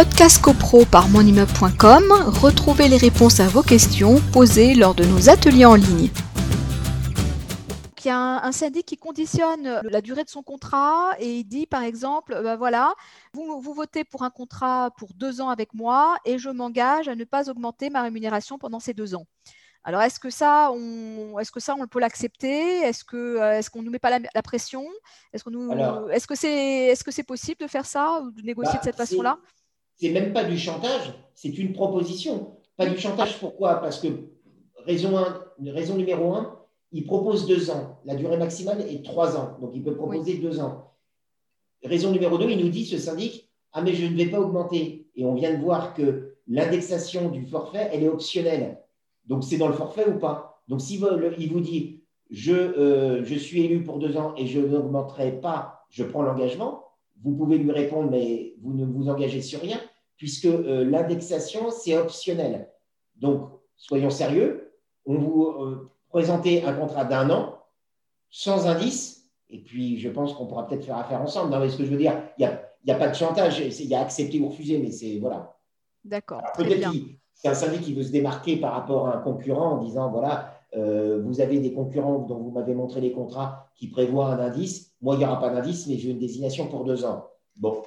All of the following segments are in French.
Podcast CoPro par monimmeuble.com, retrouvez les réponses à vos questions posées lors de nos ateliers en ligne. Il y a un, syndic qui conditionne la durée de son contrat et il dit par exemple, ben voilà, vous, vous votez pour un contrat pour deux ans avec moi et je m'engage à ne pas augmenter ma rémunération pendant ces deux ans. Alors, est-ce que ça, on, est-ce que ça, on peut l'accepter? Est-ce que, euh, est-ce qu'on nous met pas la, pression? Est-ce qu'on nous, est-ce que c'est, est-ce que c'est possible de faire ça ou de négocier de bah, cette façon-là? C'est même pas du chantage, c'est une proposition. Pas du chantage. Pourquoi? Parce que raison, raison numéro un, il propose deux ans. La durée maximale est trois ans, donc il peut proposer deux ans. Raison numéro deux, il nous dit ce syndic, ah mais je ne vais pas augmenter. Et on vient de voir que l'indexation du forfait, elle est optionnelle. Donc, c'est dans le forfait ou pas? Donc, s'il il vous dit je, euh, je suis élu pour deux ans et je n'augmenterai pas, je prends l'engagement, vous pouvez lui répondre, mais vous ne vous engagez sur rien, puisque euh, l'indexation, c'est optionnel. Donc, soyons sérieux, on vous euh, présentez un contrat d'un an, sans indice, et puis je pense qu'on pourra peut-être faire affaire ensemble. Non, mais ce que je veux dire, il n'y a, y a, pas de chantage, il y a accepté ou refusé, mais c'est voilà. D'accord. Peut-être c'est un syndic qui veut se démarquer par rapport à un concurrent en disant voilà, euh, vous avez des concurrents dont vous m'avez montré les contrats qui prévoient un indice. Moi, il n'y aura pas d'indice, mais j'ai une désignation pour deux ans. Bon,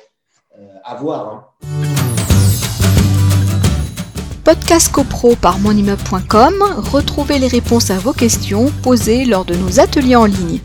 euh, à voir. Hein. Podcast CoPro par monimmeuble.com, retrouvez les réponses à vos questions posées lors de nos ateliers en ligne.